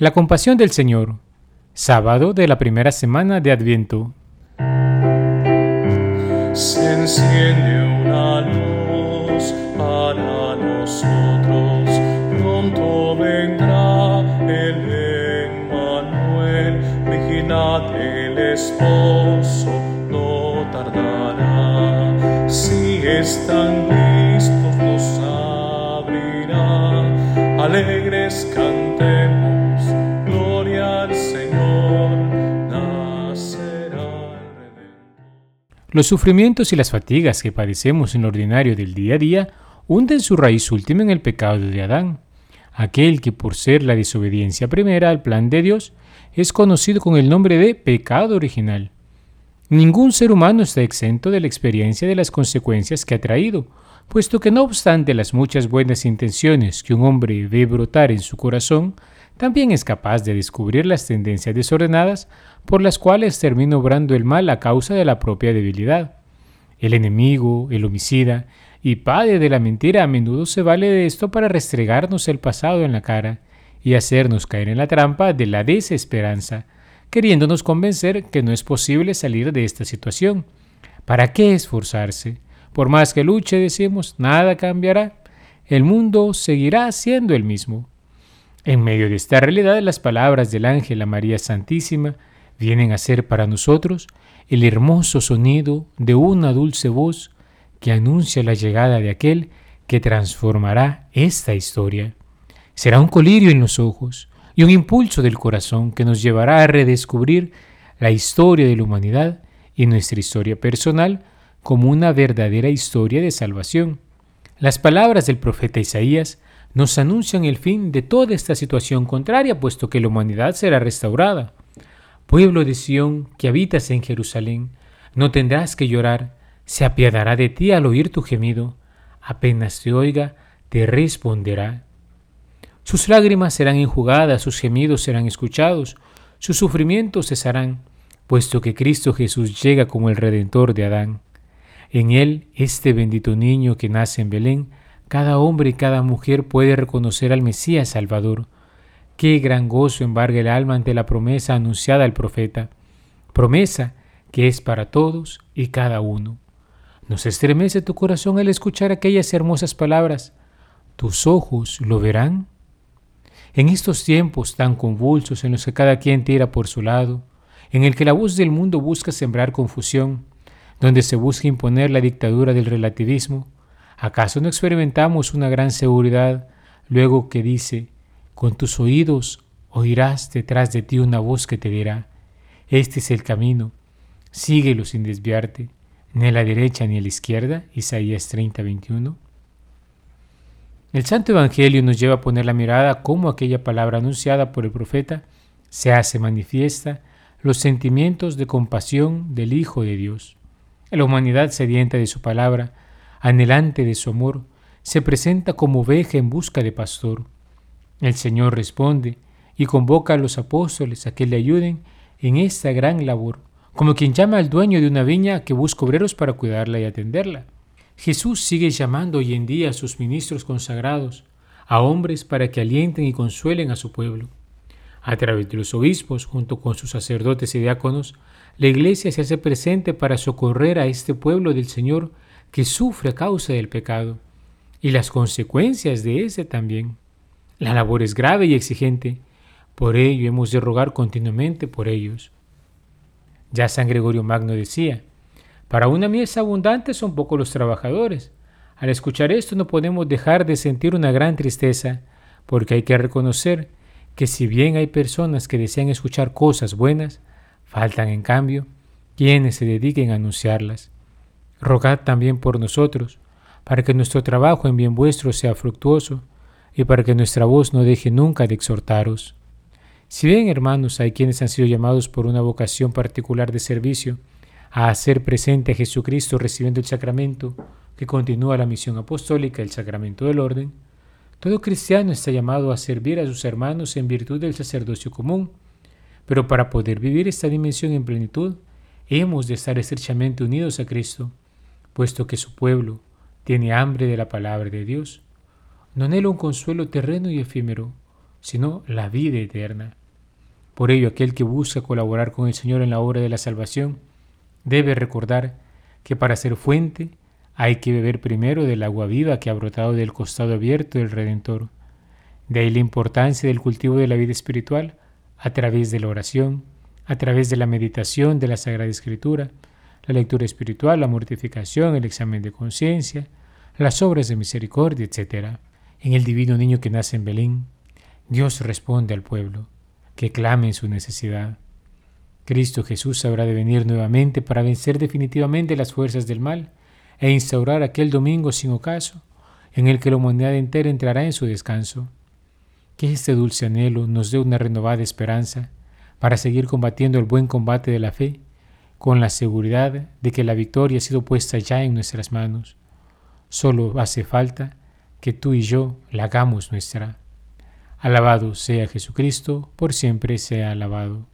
La compasión del Señor, sábado de la primera semana de Adviento. Se enciende una luz para nosotros, pronto vendrá el Emmanuel, vigilad el esposo, no tardará, si están listos nos abrirá, alegres cantemos Los sufrimientos y las fatigas que padecemos en lo ordinario del día a día hunden su raíz última en el pecado de Adán, aquel que por ser la desobediencia primera al plan de Dios es conocido con el nombre de pecado original. Ningún ser humano está exento de la experiencia de las consecuencias que ha traído, puesto que no obstante las muchas buenas intenciones que un hombre ve brotar en su corazón, también es capaz de descubrir las tendencias desordenadas por las cuales termina obrando el mal a causa de la propia debilidad. El enemigo, el homicida y padre de la mentira a menudo se vale de esto para restregarnos el pasado en la cara y hacernos caer en la trampa de la desesperanza, queriéndonos convencer que no es posible salir de esta situación. ¿Para qué esforzarse? Por más que luche, decimos, nada cambiará. El mundo seguirá siendo el mismo. En medio de esta realidad, las palabras del ángel a María Santísima vienen a ser para nosotros el hermoso sonido de una dulce voz que anuncia la llegada de aquel que transformará esta historia. Será un colirio en los ojos y un impulso del corazón que nos llevará a redescubrir la historia de la humanidad y nuestra historia personal como una verdadera historia de salvación. Las palabras del profeta Isaías nos anuncian el fin de toda esta situación contraria, puesto que la humanidad será restaurada. Pueblo de Sión, que habitas en Jerusalén, no tendrás que llorar, se apiadará de ti al oír tu gemido, apenas te oiga, te responderá. Sus lágrimas serán enjugadas, sus gemidos serán escuchados, sus sufrimientos cesarán, puesto que Cristo Jesús llega como el Redentor de Adán. En él, este bendito niño que nace en Belén, cada hombre y cada mujer puede reconocer al Mesías Salvador. Qué gran gozo embarga el alma ante la promesa anunciada al profeta, promesa que es para todos y cada uno. ¿Nos estremece tu corazón al escuchar aquellas hermosas palabras? ¿Tus ojos lo verán? En estos tiempos tan convulsos en los que cada quien tira por su lado, en el que la voz del mundo busca sembrar confusión, donde se busca imponer la dictadura del relativismo, ¿Acaso no experimentamos una gran seguridad luego que dice, con tus oídos oirás detrás de ti una voz que te dirá, este es el camino, síguelo sin desviarte, ni a la derecha ni a la izquierda, Isaías 30, 21? El Santo Evangelio nos lleva a poner la mirada cómo aquella palabra anunciada por el profeta se hace manifiesta los sentimientos de compasión del Hijo de Dios. La humanidad sedienta de su palabra anhelante de su amor, se presenta como oveja en busca de pastor. El Señor responde y convoca a los apóstoles a que le ayuden en esta gran labor, como quien llama al dueño de una viña que busca obreros para cuidarla y atenderla. Jesús sigue llamando hoy en día a sus ministros consagrados, a hombres para que alienten y consuelen a su pueblo. A través de los obispos, junto con sus sacerdotes y diáconos, la Iglesia se hace presente para socorrer a este pueblo del Señor que sufre a causa del pecado y las consecuencias de ese también. La labor es grave y exigente, por ello hemos de rogar continuamente por ellos. Ya San Gregorio Magno decía, para una mies abundante son pocos los trabajadores. Al escuchar esto no podemos dejar de sentir una gran tristeza, porque hay que reconocer que si bien hay personas que desean escuchar cosas buenas, faltan en cambio quienes se dediquen a anunciarlas. Rogad también por nosotros, para que nuestro trabajo en bien vuestro sea fructuoso, y para que nuestra voz no deje nunca de exhortaros. Si bien, hermanos, hay quienes han sido llamados por una vocación particular de servicio a hacer presente a Jesucristo recibiendo el sacramento que continúa la misión apostólica, el sacramento del orden, todo cristiano está llamado a servir a sus hermanos en virtud del sacerdocio común, pero para poder vivir esta dimensión en plenitud, hemos de estar estrechamente unidos a Cristo puesto que su pueblo tiene hambre de la palabra de Dios. No anhela un consuelo terreno y efímero, sino la vida eterna. Por ello, aquel que busca colaborar con el Señor en la obra de la salvación debe recordar que para ser fuente hay que beber primero del agua viva que ha brotado del costado abierto del Redentor. De ahí la importancia del cultivo de la vida espiritual a través de la oración, a través de la meditación de la Sagrada Escritura, la lectura espiritual, la mortificación, el examen de conciencia, las obras de misericordia, etc. En el divino niño que nace en Belén, Dios responde al pueblo que clame en su necesidad. Cristo Jesús habrá de venir nuevamente para vencer definitivamente las fuerzas del mal e instaurar aquel domingo sin ocaso en el que la humanidad entera entrará en su descanso. Que este dulce anhelo nos dé una renovada esperanza para seguir combatiendo el buen combate de la fe, con la seguridad de que la victoria ha sido puesta ya en nuestras manos. Solo hace falta que tú y yo la hagamos nuestra. Alabado sea Jesucristo, por siempre sea alabado.